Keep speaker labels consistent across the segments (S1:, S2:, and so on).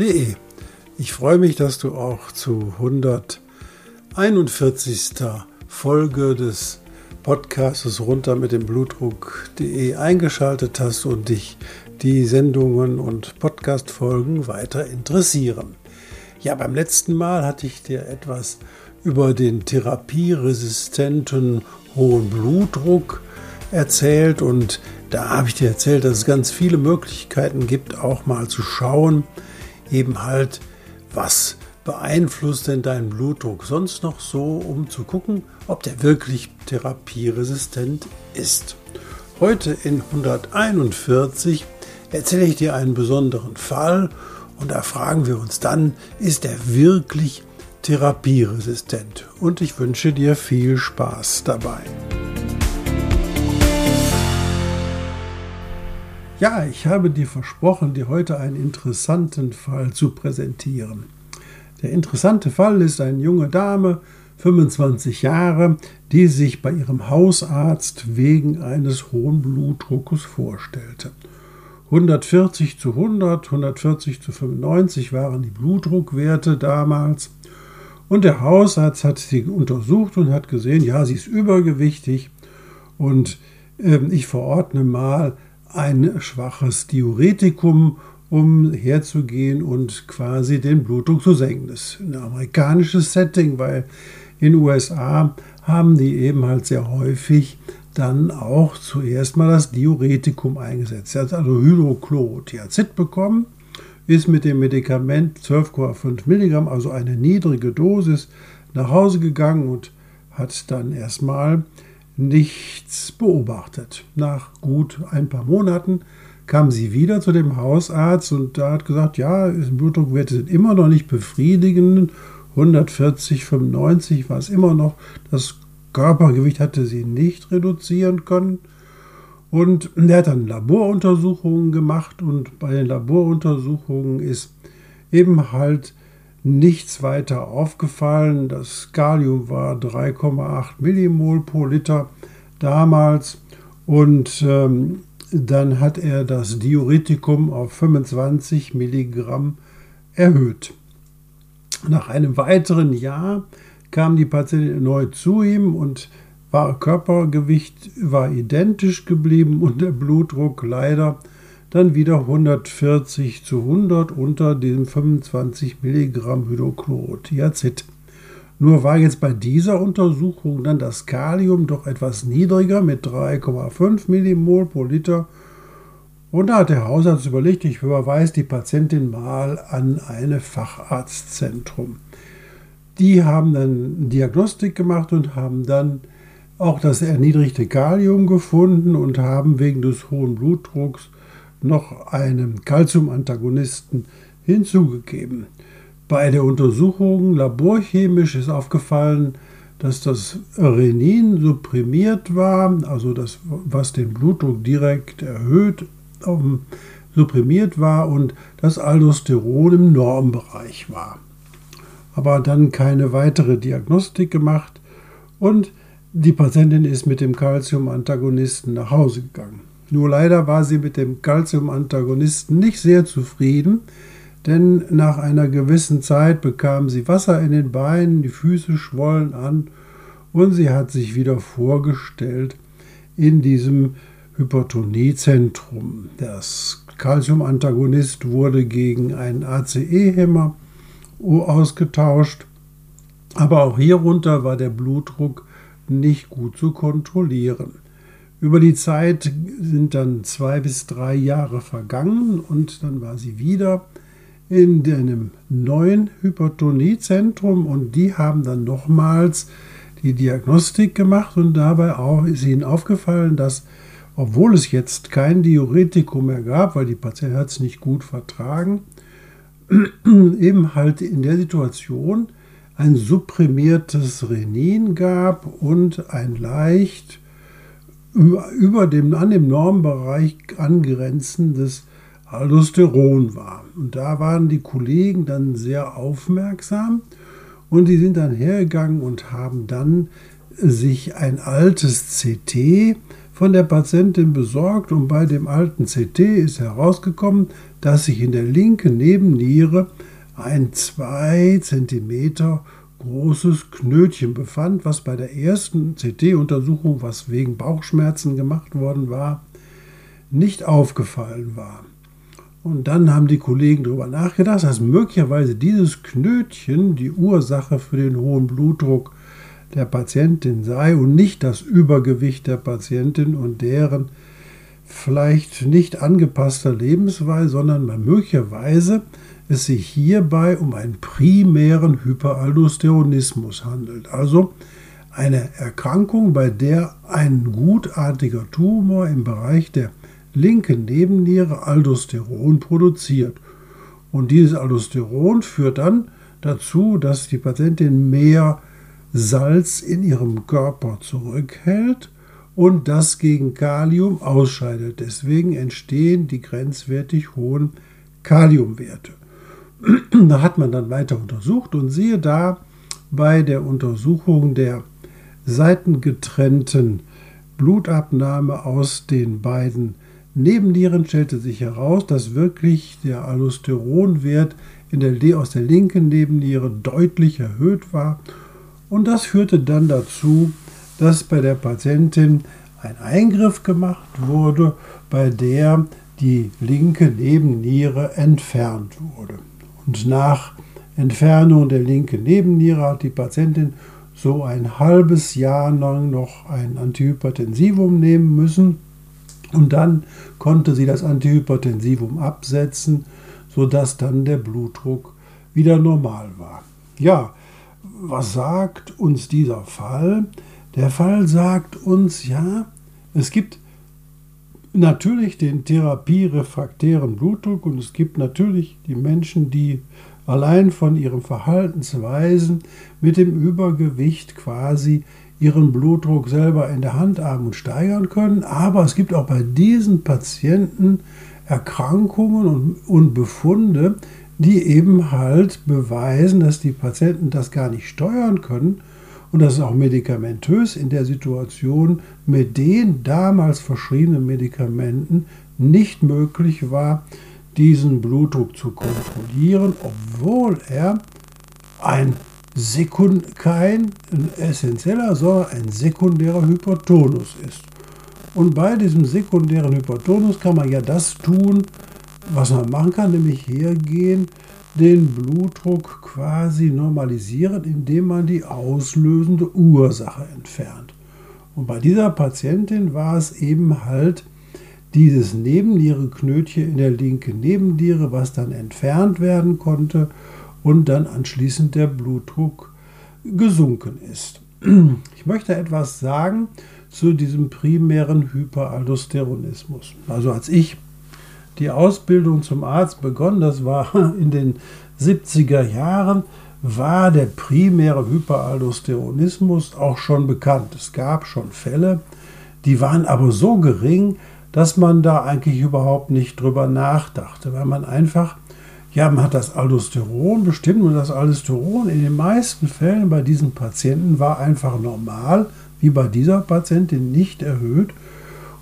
S1: Blutdruck.de. Ich freue mich, dass du auch zu 141. Folge des Podcasts runter mit dem Blutdruck.de eingeschaltet hast und dich die Sendungen und Podcast-Folgen weiter interessieren. Ja, beim letzten Mal hatte ich dir etwas über den therapieresistenten hohen Blutdruck erzählt und da habe ich dir erzählt, dass es ganz viele Möglichkeiten gibt, auch mal zu schauen, eben halt, was beeinflusst denn deinen Blutdruck sonst noch so, um zu gucken, ob der wirklich therapieresistent ist. Heute in 141 erzähle ich dir einen besonderen Fall und da fragen wir uns dann, ist er wirklich therapieresistent? Und ich wünsche dir viel Spaß dabei. Ja, ich habe dir versprochen, dir heute einen interessanten Fall zu präsentieren. Der interessante Fall ist eine junge Dame, 25 Jahre, die sich bei ihrem Hausarzt wegen eines hohen Blutdruckes vorstellte. 140 zu 100, 140 zu 95 waren die Blutdruckwerte damals. Und der Hausarzt hat sie untersucht und hat gesehen, ja, sie ist übergewichtig und äh, ich verordne mal ein schwaches Diuretikum, um herzugehen und quasi den Blutdruck zu senken. Das ist ein amerikanisches Setting, weil in den USA haben die eben halt sehr häufig dann auch zuerst mal das Diuretikum eingesetzt. Er hat also Hydrochlorothiazid bekommen, ist mit dem Medikament 12,5 Milligramm, also eine niedrige Dosis, nach Hause gegangen und hat dann erstmal nichts beobachtet. Nach gut ein paar Monaten kam sie wieder zu dem Hausarzt und da hat gesagt, ja, Blutdruckwerte sind immer noch nicht befriedigend. 140, 95 war es immer noch. Das Körpergewicht hatte sie nicht reduzieren können. Und er hat dann Laboruntersuchungen gemacht und bei den Laboruntersuchungen ist eben halt nichts weiter aufgefallen. Das Kalium war 3,8 Millimol pro Liter damals und ähm, dann hat er das Diuretikum auf 25 Milligramm erhöht. Nach einem weiteren Jahr kam die Patientin erneut zu ihm und war Körpergewicht war identisch geblieben und der Blutdruck leider dann wieder 140 zu 100 unter dem 25 Milligramm Hydrochlorothiazid. Nur war jetzt bei dieser Untersuchung dann das Kalium doch etwas niedriger mit 3,5 Millimol pro Liter. Und da hat der Hausarzt überlegt, ich überweise die Patientin mal an ein Facharztzentrum. Die haben dann Diagnostik gemacht und haben dann auch das erniedrigte Kalium gefunden und haben wegen des hohen Blutdrucks noch einen Calciumantagonisten hinzugegeben. Bei der Untersuchung laborchemisch ist aufgefallen, dass das Renin supprimiert war, also das, was den Blutdruck direkt erhöht, um, supprimiert war und das Aldosteron im Normbereich war. Aber dann keine weitere Diagnostik gemacht und die Patientin ist mit dem Calciumantagonisten nach Hause gegangen. Nur leider war sie mit dem Calcium-Antagonisten nicht sehr zufrieden, denn nach einer gewissen Zeit bekam sie Wasser in den Beinen, die Füße schwollen an und sie hat sich wieder vorgestellt in diesem Hypertoniezentrum. Das Calcium-Antagonist wurde gegen einen ACE-Hämmer ausgetauscht, aber auch hierunter war der Blutdruck nicht gut zu kontrollieren. Über die Zeit sind dann zwei bis drei Jahre vergangen und dann war sie wieder in einem neuen Hypertoniezentrum und die haben dann nochmals die Diagnostik gemacht und dabei auch ist ihnen aufgefallen, dass obwohl es jetzt kein Diuretikum mehr gab, weil die Patientin hat es nicht gut vertragen, eben halt in der Situation ein supprimiertes Renin gab und ein leicht über dem, an dem Normbereich angrenzendes Aldosteron war. Und da waren die Kollegen dann sehr aufmerksam und die sind dann hergegangen und haben dann sich ein altes CT von der Patientin besorgt und bei dem alten CT ist herausgekommen, dass sich in der linken Nebenniere ein 2 cm großes Knötchen befand, was bei der ersten CT-Untersuchung, was wegen Bauchschmerzen gemacht worden war, nicht aufgefallen war. Und dann haben die Kollegen darüber nachgedacht, dass möglicherweise dieses Knötchen die Ursache für den hohen Blutdruck der Patientin sei und nicht das Übergewicht der Patientin und deren vielleicht nicht angepasster Lebensweise, sondern möglicherweise es sich hierbei um einen primären Hyperaldosteronismus handelt. Also eine Erkrankung, bei der ein gutartiger Tumor im Bereich der linken Nebenniere Aldosteron produziert. Und dieses Aldosteron führt dann dazu, dass die Patientin mehr Salz in ihrem Körper zurückhält und das gegen Kalium ausscheidet. Deswegen entstehen die grenzwertig hohen Kaliumwerte. da hat man dann weiter untersucht und siehe da bei der Untersuchung der seitengetrennten Blutabnahme aus den beiden Nebennieren stellte sich heraus, dass wirklich der Allosteronwert in der, aus der linken Nebenniere deutlich erhöht war. Und das führte dann dazu, dass bei der Patientin ein Eingriff gemacht wurde, bei der die linke Nebenniere entfernt wurde. Und nach Entfernung der linken Nebenniere hat die Patientin so ein halbes Jahr lang noch ein Antihypertensivum nehmen müssen und dann konnte sie das Antihypertensivum absetzen, sodass dann der Blutdruck wieder normal war. Ja, was sagt uns dieser Fall? Der Fall sagt uns, ja, es gibt natürlich den therapierefraktären Blutdruck und es gibt natürlich die Menschen, die allein von ihren Verhaltensweisen mit dem Übergewicht quasi ihren Blutdruck selber in der Hand haben und steigern können. Aber es gibt auch bei diesen Patienten Erkrankungen und, und Befunde, die eben halt beweisen, dass die Patienten das gar nicht steuern können und dass es auch medikamentös in der Situation mit den damals verschriebenen Medikamenten nicht möglich war, diesen Blutdruck zu kontrollieren, obwohl er ein Sekund kein essentieller, sondern ein sekundärer Hypertonus ist. Und bei diesem sekundären Hypertonus kann man ja das tun, was man machen kann, nämlich hergehen, den Blutdruck quasi normalisieren, indem man die auslösende Ursache entfernt. Und bei dieser Patientin war es eben halt dieses Nebennierenknötchen in der linken Nebenniere, was dann entfernt werden konnte und dann anschließend der Blutdruck gesunken ist. Ich möchte etwas sagen zu diesem primären Hyperaldosteronismus. Also als ich die Ausbildung zum Arzt begonnen, das war in den 70er Jahren, war der primäre Hyperaldosteronismus auch schon bekannt. Es gab schon Fälle, die waren aber so gering, dass man da eigentlich überhaupt nicht drüber nachdachte, weil man einfach ja, man hat das Aldosteron bestimmt und das Aldosteron in den meisten Fällen bei diesen Patienten war einfach normal, wie bei dieser Patientin nicht erhöht.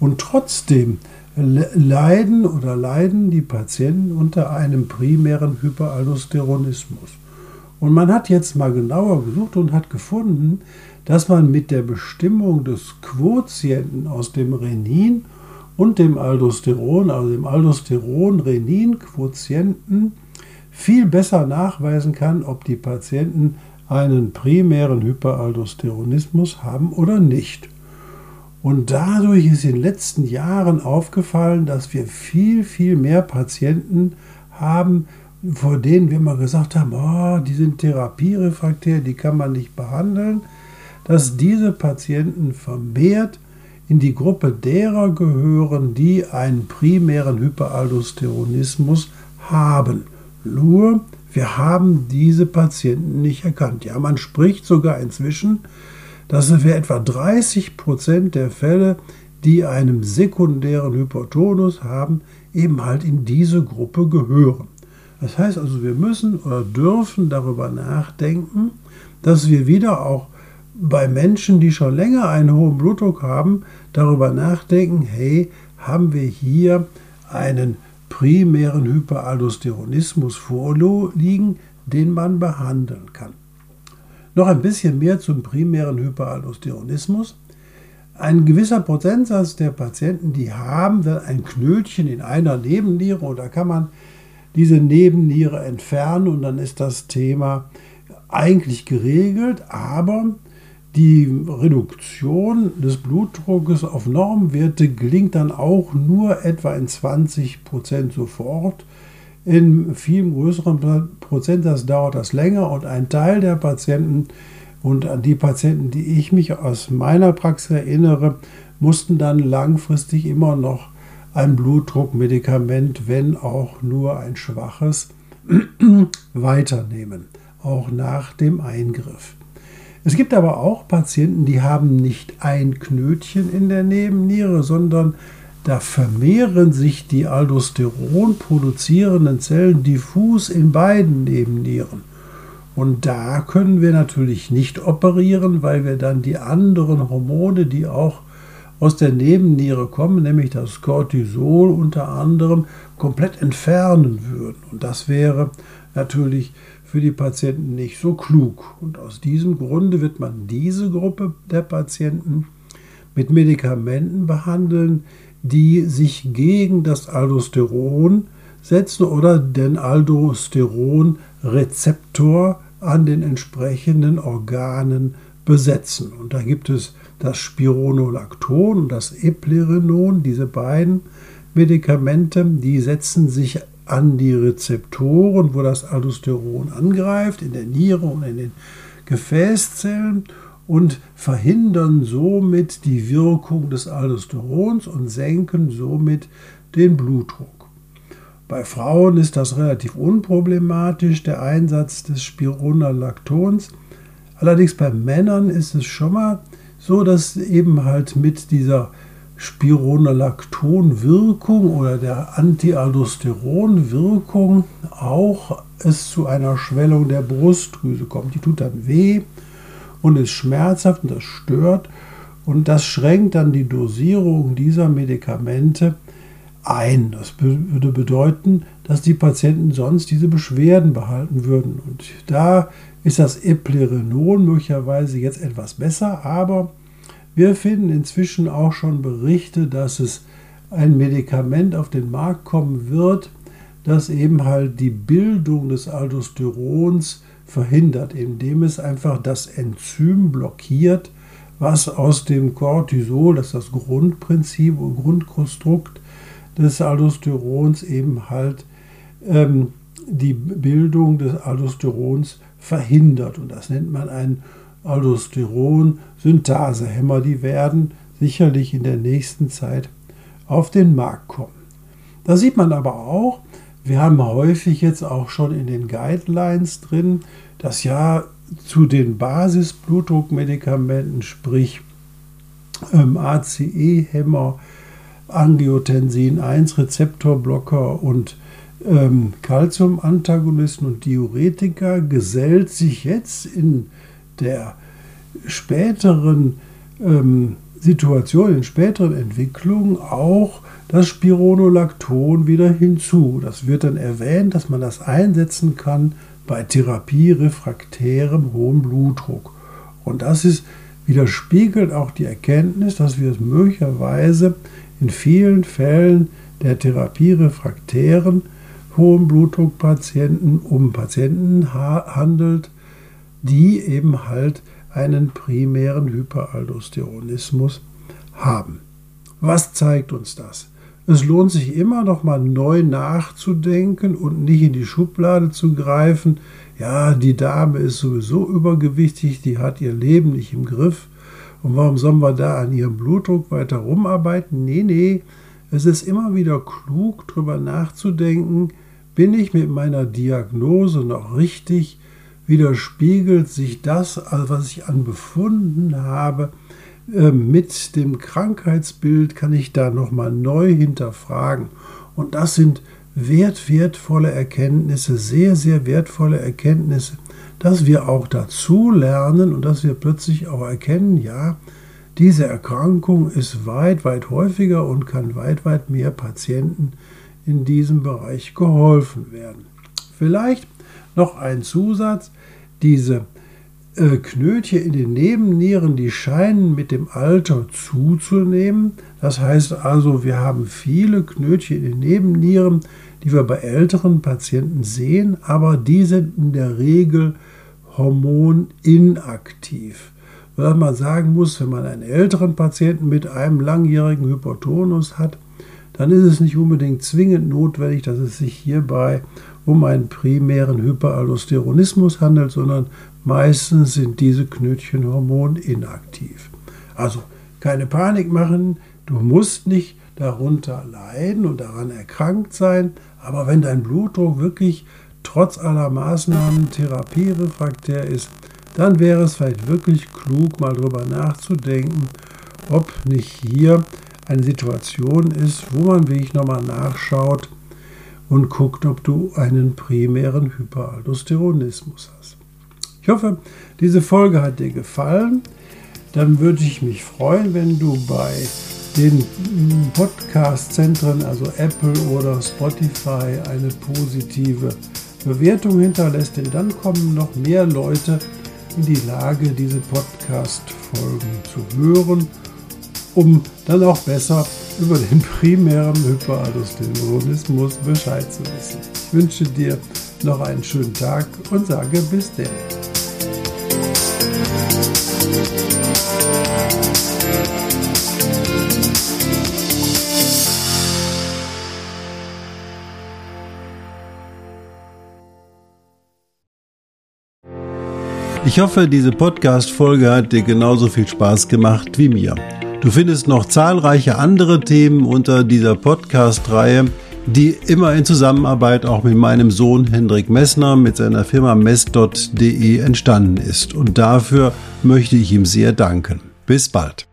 S1: Und trotzdem leiden oder leiden die Patienten unter einem primären Hyperaldosteronismus. Und man hat jetzt mal genauer gesucht und hat gefunden, dass man mit der Bestimmung des Quotienten aus dem Renin und dem Aldosteron, also dem Aldosteron-Renin-Quotienten, viel besser nachweisen kann, ob die Patienten einen primären Hyperaldosteronismus haben oder nicht. Und dadurch ist in den letzten Jahren aufgefallen, dass wir viel, viel mehr Patienten haben, vor denen wir mal gesagt haben, oh, die sind therapierefraktär, die kann man nicht behandeln, dass diese Patienten vermehrt in die Gruppe derer gehören, die einen primären Hyperaldosteronismus haben. Nur, wir haben diese Patienten nicht erkannt. Ja, man spricht sogar inzwischen, dass wir etwa 30 Prozent der Fälle, die einen sekundären Hypertonus haben, eben halt in diese Gruppe gehören. Das heißt also, wir müssen oder dürfen darüber nachdenken, dass wir wieder auch bei Menschen, die schon länger einen hohen Blutdruck haben, darüber nachdenken, hey, haben wir hier einen primären Hyperaldosteronismus vorliegen, den man behandeln kann. Noch ein bisschen mehr zum primären Hyperaldosteronismus. Ein gewisser Prozentsatz der Patienten, die haben dann ein Knötchen in einer Nebenniere da kann man diese Nebenniere entfernen und dann ist das Thema eigentlich geregelt, aber die Reduktion des Blutdruckes auf Normwerte gelingt dann auch nur etwa in 20 Prozent sofort. In viel größeren Prozentsatz dauert das länger und ein Teil der Patienten und die Patienten, die ich mich aus meiner Praxis erinnere, mussten dann langfristig immer noch ein Blutdruckmedikament, wenn auch nur ein schwaches, weiternehmen, auch nach dem Eingriff. Es gibt aber auch Patienten, die haben nicht ein Knötchen in der Nebenniere, sondern da vermehren sich die Aldosteron produzierenden Zellen diffus in beiden Nebennieren. Und da können wir natürlich nicht operieren, weil wir dann die anderen Hormone, die auch aus der Nebenniere kommen, nämlich das Cortisol unter anderem, komplett entfernen würden. Und das wäre natürlich für die Patienten nicht so klug. Und aus diesem Grunde wird man diese Gruppe der Patienten mit Medikamenten behandeln, die sich gegen das Aldosteron setzen oder den Aldosteronrezeptor an den entsprechenden Organen besetzen. Und da gibt es das Spironolacton und das Eplerenon, diese beiden Medikamente, die setzen sich an die Rezeptoren, wo das Aldosteron angreift, in der Niere und in den Gefäßzellen und verhindern somit die Wirkung des Aldosterons und senken somit den Blutdruck. Bei Frauen ist das relativ unproblematisch, der Einsatz des Spironolactons. Allerdings bei Männern ist es schon mal so, dass eben halt mit dieser Spironolacton-Wirkung oder der Antialdosteron-Wirkung auch es zu einer Schwellung der Brustdrüse kommt. Die tut dann weh und ist schmerzhaft und das stört und das schränkt dann die Dosierung dieser Medikamente ein. Das würde bedeuten, dass die Patienten sonst diese Beschwerden behalten würden. Und da ist das Eplerenon möglicherweise jetzt etwas besser, aber wir finden inzwischen auch schon Berichte, dass es ein Medikament auf den Markt kommen wird, das eben halt die Bildung des Aldosterons verhindert, indem es einfach das Enzym blockiert, was aus dem Cortisol, das ist das Grundprinzip und Grundkonstrukt des Aldosterons, eben halt ähm, die Bildung des Aldosterons verhindert. Und das nennt man ein Aldosteron-Synthasehämmer, die werden sicherlich in der nächsten Zeit auf den Markt kommen. Da sieht man aber auch, wir haben häufig jetzt auch schon in den Guidelines drin, dass ja zu den Basisblutdruckmedikamenten, sprich ähm, ACE-Hämmer, Angiotensin 1 Rezeptorblocker und ähm, Calcium-Antagonisten und Diuretika gesellt sich jetzt in der späteren ähm, Situation, in späteren Entwicklungen auch das Spironolacton wieder hinzu. Das wird dann erwähnt, dass man das einsetzen kann bei Therapie refraktärem hohem Blutdruck. Und das ist widerspiegelt auch die Erkenntnis, dass wir es möglicherweise in vielen Fällen der Therapie refraktären hohen Blutdruckpatienten um Patienten handelt, die eben halt einen primären Hyperaldosteronismus haben. Was zeigt uns das? Es lohnt sich immer noch mal neu nachzudenken und nicht in die Schublade zu greifen. Ja, die Dame ist sowieso übergewichtig, die hat ihr Leben nicht im Griff. Und warum sollen wir da an ihrem Blutdruck weiter rumarbeiten? Nee, nee, es ist immer wieder klug, darüber nachzudenken, Bin ich mit meiner Diagnose noch richtig? Widerspiegelt sich das, was ich an Befunden habe, mit dem Krankheitsbild? Kann ich da nochmal neu hinterfragen? Und das sind wert, wertvolle Erkenntnisse, sehr, sehr wertvolle Erkenntnisse, dass wir auch dazu lernen und dass wir plötzlich auch erkennen, ja, diese Erkrankung ist weit, weit häufiger und kann weit, weit mehr Patienten in diesem Bereich geholfen werden. Vielleicht noch ein Zusatz, diese äh, Knötchen in den Nebennieren, die scheinen mit dem Alter zuzunehmen. Das heißt also, wir haben viele Knötchen in den Nebennieren, die wir bei älteren Patienten sehen, aber die sind in der Regel hormoninaktiv. Was man sagen muss, wenn man einen älteren Patienten mit einem langjährigen Hypertonus hat, dann ist es nicht unbedingt zwingend notwendig, dass es sich hierbei um einen primären Hyperaldosteronismus handelt, sondern meistens sind diese Knötchen hormoninaktiv. Also keine Panik machen, du musst nicht darunter leiden und daran erkrankt sein, aber wenn dein Blutdruck wirklich trotz aller Maßnahmen therapierefraktär ist, dann wäre es vielleicht wirklich klug, mal darüber nachzudenken, ob nicht hier eine Situation ist, wo man wirklich nochmal nachschaut und guckt, ob du einen primären Hyperaldosteronismus hast. Ich hoffe, diese Folge hat dir gefallen. Dann würde ich mich freuen, wenn du bei den Podcast-Zentren, also Apple oder Spotify, eine positive Bewertung hinterlässt, denn dann kommen noch mehr Leute in die Lage, diese Podcast-Folgen zu hören, um dann auch besser über den primären Hyperaldosteronismus Bescheid zu wissen. Ich wünsche dir noch einen schönen Tag und sage bis denn.
S2: Ich hoffe, diese Podcast-Folge hat dir genauso viel Spaß gemacht wie mir. Du findest noch zahlreiche andere Themen unter dieser Podcast-Reihe, die immer in Zusammenarbeit auch mit meinem Sohn Hendrik Messner mit seiner Firma mess.de entstanden ist. Und dafür möchte ich ihm sehr danken. Bis bald.